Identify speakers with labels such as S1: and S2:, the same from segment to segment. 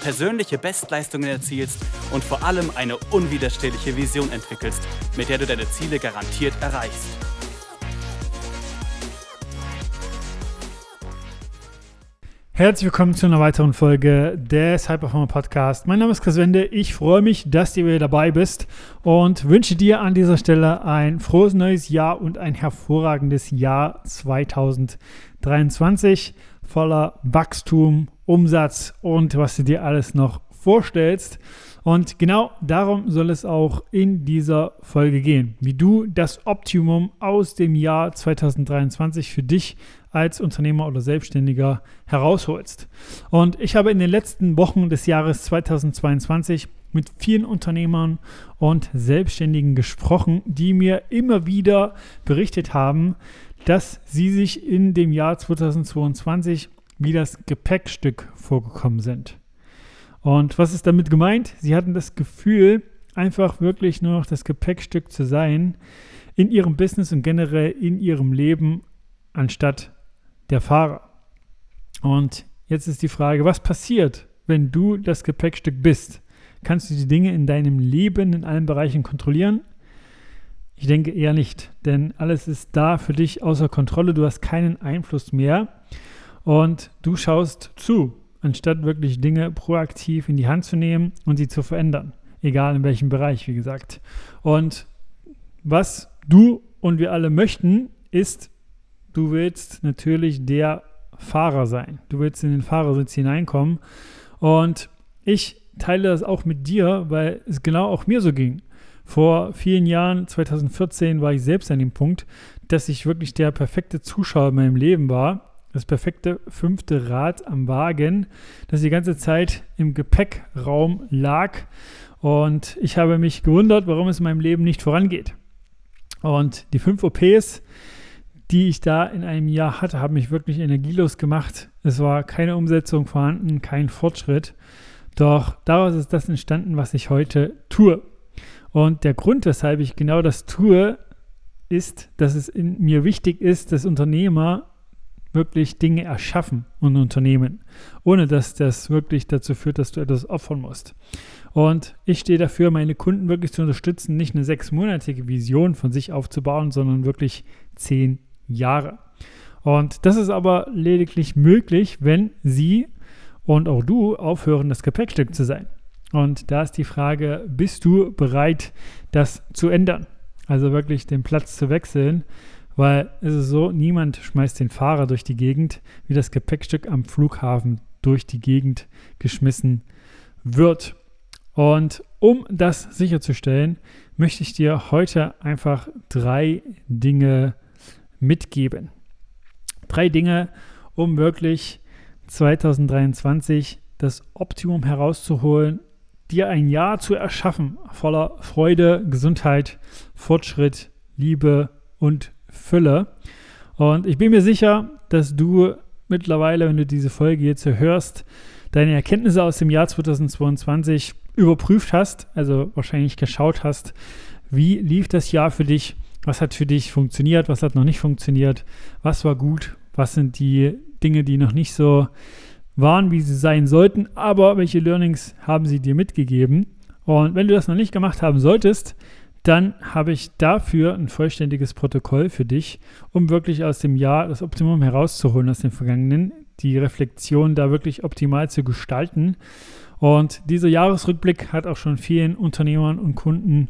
S1: persönliche Bestleistungen erzielst und vor allem eine unwiderstehliche Vision entwickelst, mit der du deine Ziele garantiert erreichst.
S2: Herzlich willkommen zu einer weiteren Folge des High Performer Podcast. Mein Name ist Chris Wende. Ich freue mich, dass du wieder dabei bist und wünsche dir an dieser Stelle ein frohes neues Jahr und ein hervorragendes Jahr 2023 voller Wachstum Umsatz und was du dir alles noch vorstellst. Und genau darum soll es auch in dieser Folge gehen, wie du das Optimum aus dem Jahr 2023 für dich als Unternehmer oder Selbstständiger herausholst. Und ich habe in den letzten Wochen des Jahres 2022 mit vielen Unternehmern und Selbstständigen gesprochen, die mir immer wieder berichtet haben, dass sie sich in dem Jahr 2022 wie das Gepäckstück vorgekommen sind. Und was ist damit gemeint? Sie hatten das Gefühl, einfach wirklich nur noch das Gepäckstück zu sein in ihrem Business und generell in ihrem Leben anstatt der Fahrer. Und jetzt ist die Frage, was passiert, wenn du das Gepäckstück bist? Kannst du die Dinge in deinem Leben in allen Bereichen kontrollieren? Ich denke eher nicht, denn alles ist da für dich außer Kontrolle. Du hast keinen Einfluss mehr und du schaust zu, anstatt wirklich Dinge proaktiv in die Hand zu nehmen und sie zu verändern. Egal in welchem Bereich, wie gesagt. Und was du und wir alle möchten, ist, du willst natürlich der Fahrer sein. Du willst in den Fahrersitz hineinkommen. Und ich teile das auch mit dir, weil es genau auch mir so ging. Vor vielen Jahren, 2014, war ich selbst an dem Punkt, dass ich wirklich der perfekte Zuschauer in meinem Leben war das perfekte fünfte Rad am Wagen, das die ganze Zeit im Gepäckraum lag. Und ich habe mich gewundert, warum es in meinem Leben nicht vorangeht. Und die fünf OPs, die ich da in einem Jahr hatte, haben mich wirklich energielos gemacht. Es war keine Umsetzung vorhanden, kein Fortschritt. Doch daraus ist das entstanden, was ich heute tue. Und der Grund, weshalb ich genau das tue, ist, dass es in mir wichtig ist, dass Unternehmer wirklich Dinge erschaffen und unternehmen, ohne dass das wirklich dazu führt, dass du etwas opfern musst. Und ich stehe dafür, meine Kunden wirklich zu unterstützen, nicht eine sechsmonatige Vision von sich aufzubauen, sondern wirklich zehn Jahre. Und das ist aber lediglich möglich, wenn sie und auch du aufhören, das Gepäckstück zu sein. Und da ist die Frage, bist du bereit, das zu ändern? Also wirklich den Platz zu wechseln weil es ist so, niemand schmeißt den Fahrer durch die Gegend, wie das Gepäckstück am Flughafen durch die Gegend geschmissen wird. Und um das sicherzustellen, möchte ich dir heute einfach drei Dinge mitgeben. Drei Dinge, um wirklich 2023 das Optimum herauszuholen, dir ein Jahr zu erschaffen voller Freude, Gesundheit, Fortschritt, Liebe und Fülle. Und ich bin mir sicher, dass du mittlerweile, wenn du diese Folge jetzt hörst, deine Erkenntnisse aus dem Jahr 2022 überprüft hast, also wahrscheinlich geschaut hast, wie lief das Jahr für dich, was hat für dich funktioniert, was hat noch nicht funktioniert, was war gut, was sind die Dinge, die noch nicht so waren, wie sie sein sollten, aber welche Learnings haben sie dir mitgegeben. Und wenn du das noch nicht gemacht haben solltest, dann habe ich dafür ein vollständiges Protokoll für dich, um wirklich aus dem Jahr das Optimum herauszuholen aus dem Vergangenen, die Reflexion da wirklich optimal zu gestalten. Und dieser Jahresrückblick hat auch schon vielen Unternehmern und Kunden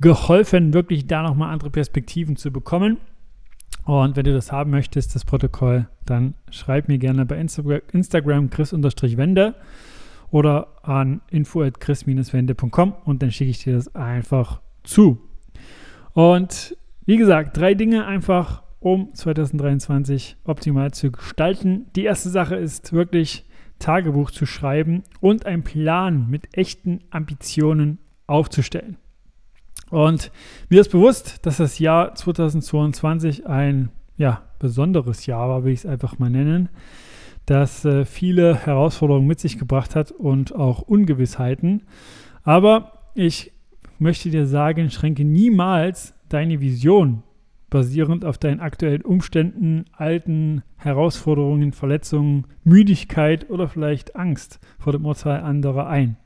S2: geholfen, wirklich da nochmal andere Perspektiven zu bekommen. Und wenn du das haben möchtest, das Protokoll, dann schreib mir gerne bei Instagram chris-wende oder an info.chris-wende.com und dann schicke ich dir das einfach zu. Und wie gesagt, drei Dinge einfach, um 2023 optimal zu gestalten. Die erste Sache ist wirklich Tagebuch zu schreiben und einen Plan mit echten Ambitionen aufzustellen. Und mir ist bewusst, dass das Jahr 2022 ein ja, besonderes Jahr war, will ich es einfach mal nennen, das äh, viele Herausforderungen mit sich gebracht hat und auch Ungewissheiten. Aber ich möchte dir sagen, schränke niemals deine Vision basierend auf deinen aktuellen Umständen, alten Herausforderungen, Verletzungen, Müdigkeit oder vielleicht Angst vor dem Urteil anderer ein.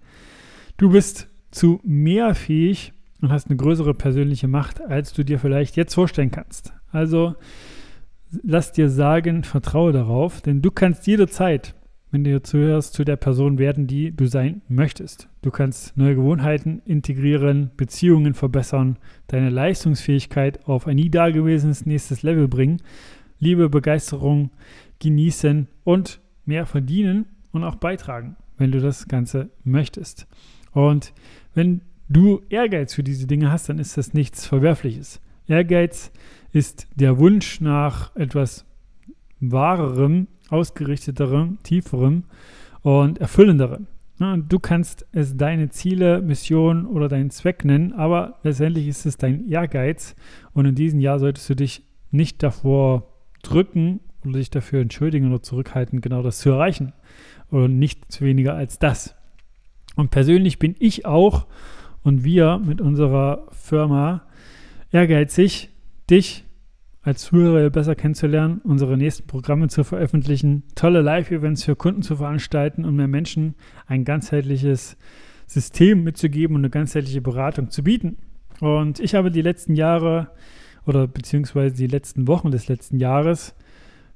S2: Du bist zu mehr fähig und hast eine größere persönliche Macht, als du dir vielleicht jetzt vorstellen kannst. Also lass dir sagen, vertraue darauf, denn du kannst jederzeit, wenn du zuhörst, zu der Person werden, die du sein möchtest. Du kannst neue Gewohnheiten integrieren, Beziehungen verbessern, deine Leistungsfähigkeit auf ein nie dagewesenes nächstes Level bringen, Liebe, Begeisterung genießen und mehr verdienen und auch beitragen, wenn du das Ganze möchtest. Und wenn du Ehrgeiz für diese Dinge hast, dann ist das nichts Verwerfliches. Ehrgeiz ist der Wunsch nach etwas wahrerem, ausgerichteterem, tieferem und erfüllenderem. Du kannst es deine Ziele, Mission oder deinen Zweck nennen, aber letztendlich ist es dein Ehrgeiz und in diesem Jahr solltest du dich nicht davor drücken oder dich dafür entschuldigen oder zurückhalten, genau das zu erreichen oder nichts weniger als das. Und persönlich bin ich auch und wir mit unserer Firma ehrgeizig, dich als Zuhörer besser kennenzulernen, unsere nächsten Programme zu veröffentlichen, tolle Live-Events für Kunden zu veranstalten und mehr Menschen ein ganzheitliches System mitzugeben und eine ganzheitliche Beratung zu bieten. Und ich habe die letzten Jahre oder beziehungsweise die letzten Wochen des letzten Jahres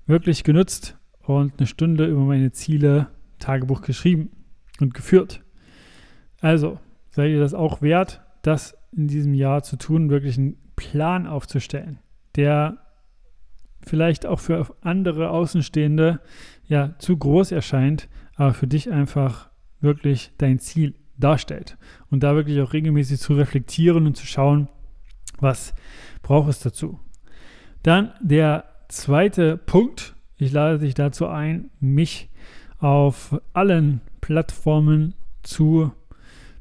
S2: wirklich genutzt und eine Stunde über meine Ziele Tagebuch geschrieben und geführt. Also, seid ihr das auch wert, das in diesem Jahr zu tun, wirklich einen Plan aufzustellen, der vielleicht auch für andere Außenstehende ja zu groß erscheint, aber für dich einfach wirklich dein Ziel darstellt. Und da wirklich auch regelmäßig zu reflektieren und zu schauen, was braucht es dazu. Dann der zweite Punkt. Ich lade dich dazu ein, mich auf allen Plattformen zu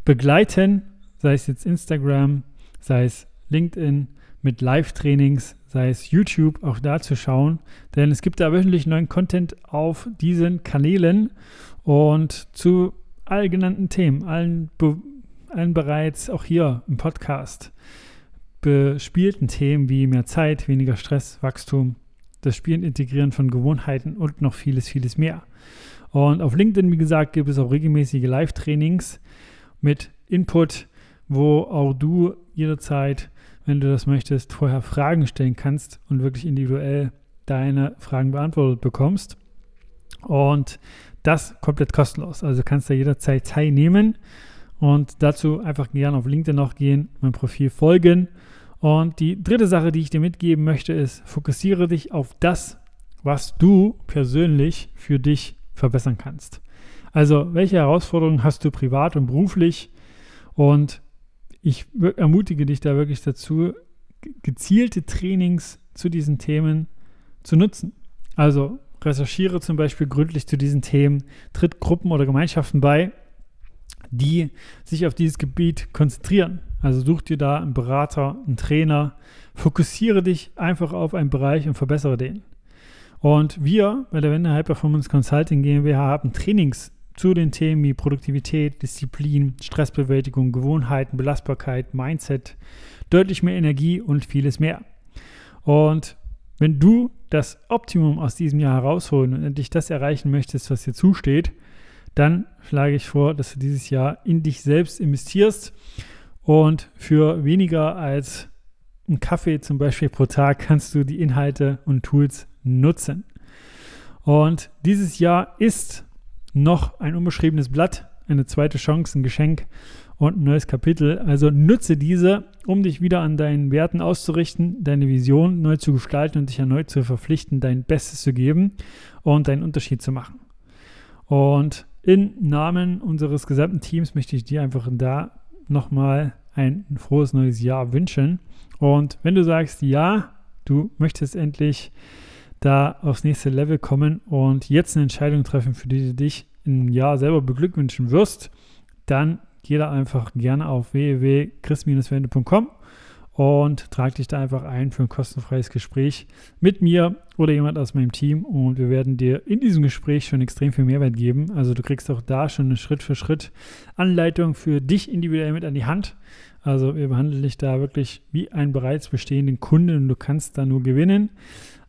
S2: begleiten, sei es jetzt Instagram, sei es LinkedIn mit Live-Trainings, sei es YouTube, auch da zu schauen. Denn es gibt da wöchentlich neuen Content auf diesen Kanälen und zu all genannten Themen, allen, allen bereits auch hier im Podcast bespielten Themen wie mehr Zeit, weniger Stress, Wachstum, das Spielen, Integrieren von Gewohnheiten und noch vieles, vieles mehr. Und auf LinkedIn, wie gesagt, gibt es auch regelmäßige Live-Trainings mit Input, wo auch du jederzeit, wenn du das möchtest, vorher Fragen stellen kannst und wirklich individuell deine Fragen beantwortet bekommst. Und das komplett kostenlos. Also kannst du jederzeit teilnehmen und dazu einfach gerne auf LinkedIn noch gehen, mein Profil folgen. Und die dritte Sache, die ich dir mitgeben möchte, ist, fokussiere dich auf das, was du persönlich für dich verbessern kannst. Also, welche Herausforderungen hast du privat und beruflich? Und ich ermutige dich da wirklich dazu, gezielte Trainings zu diesen Themen zu nutzen. Also recherchiere zum Beispiel gründlich zu diesen Themen, tritt Gruppen oder Gemeinschaften bei, die sich auf dieses Gebiet konzentrieren. Also such dir da einen Berater, einen Trainer, fokussiere dich einfach auf einen Bereich und verbessere den. Und wir bei der Wende High Performance Consulting GmbH haben Trainings zu den Themen wie Produktivität, Disziplin, Stressbewältigung, Gewohnheiten, Belastbarkeit, Mindset, deutlich mehr Energie und vieles mehr. Und wenn du das Optimum aus diesem Jahr herausholen und endlich das erreichen möchtest, was dir zusteht, dann schlage ich vor, dass du dieses Jahr in dich selbst investierst und für weniger als einen Kaffee zum Beispiel pro Tag kannst du die Inhalte und Tools nutzen. Und dieses Jahr ist noch ein unbeschriebenes Blatt, eine zweite Chance, ein Geschenk und ein neues Kapitel. Also nutze diese, um dich wieder an deinen Werten auszurichten, deine Vision neu zu gestalten und dich erneut zu verpflichten, dein Bestes zu geben und deinen Unterschied zu machen. Und im Namen unseres gesamten Teams möchte ich dir einfach da nochmal ein frohes neues Jahr wünschen. Und wenn du sagst, ja, du möchtest endlich da aufs nächste Level kommen und jetzt eine Entscheidung treffen, für die du dich im Jahr selber beglückwünschen wirst, dann geh da einfach gerne auf www.chris-wende.com und trag dich da einfach ein für ein kostenfreies Gespräch mit mir oder jemand aus meinem Team und wir werden dir in diesem Gespräch schon extrem viel Mehrwert geben. Also du kriegst auch da schon eine Schritt für Schritt Anleitung für dich individuell mit an die Hand. Also wir behandeln dich da wirklich wie einen bereits bestehenden Kunden und du kannst da nur gewinnen.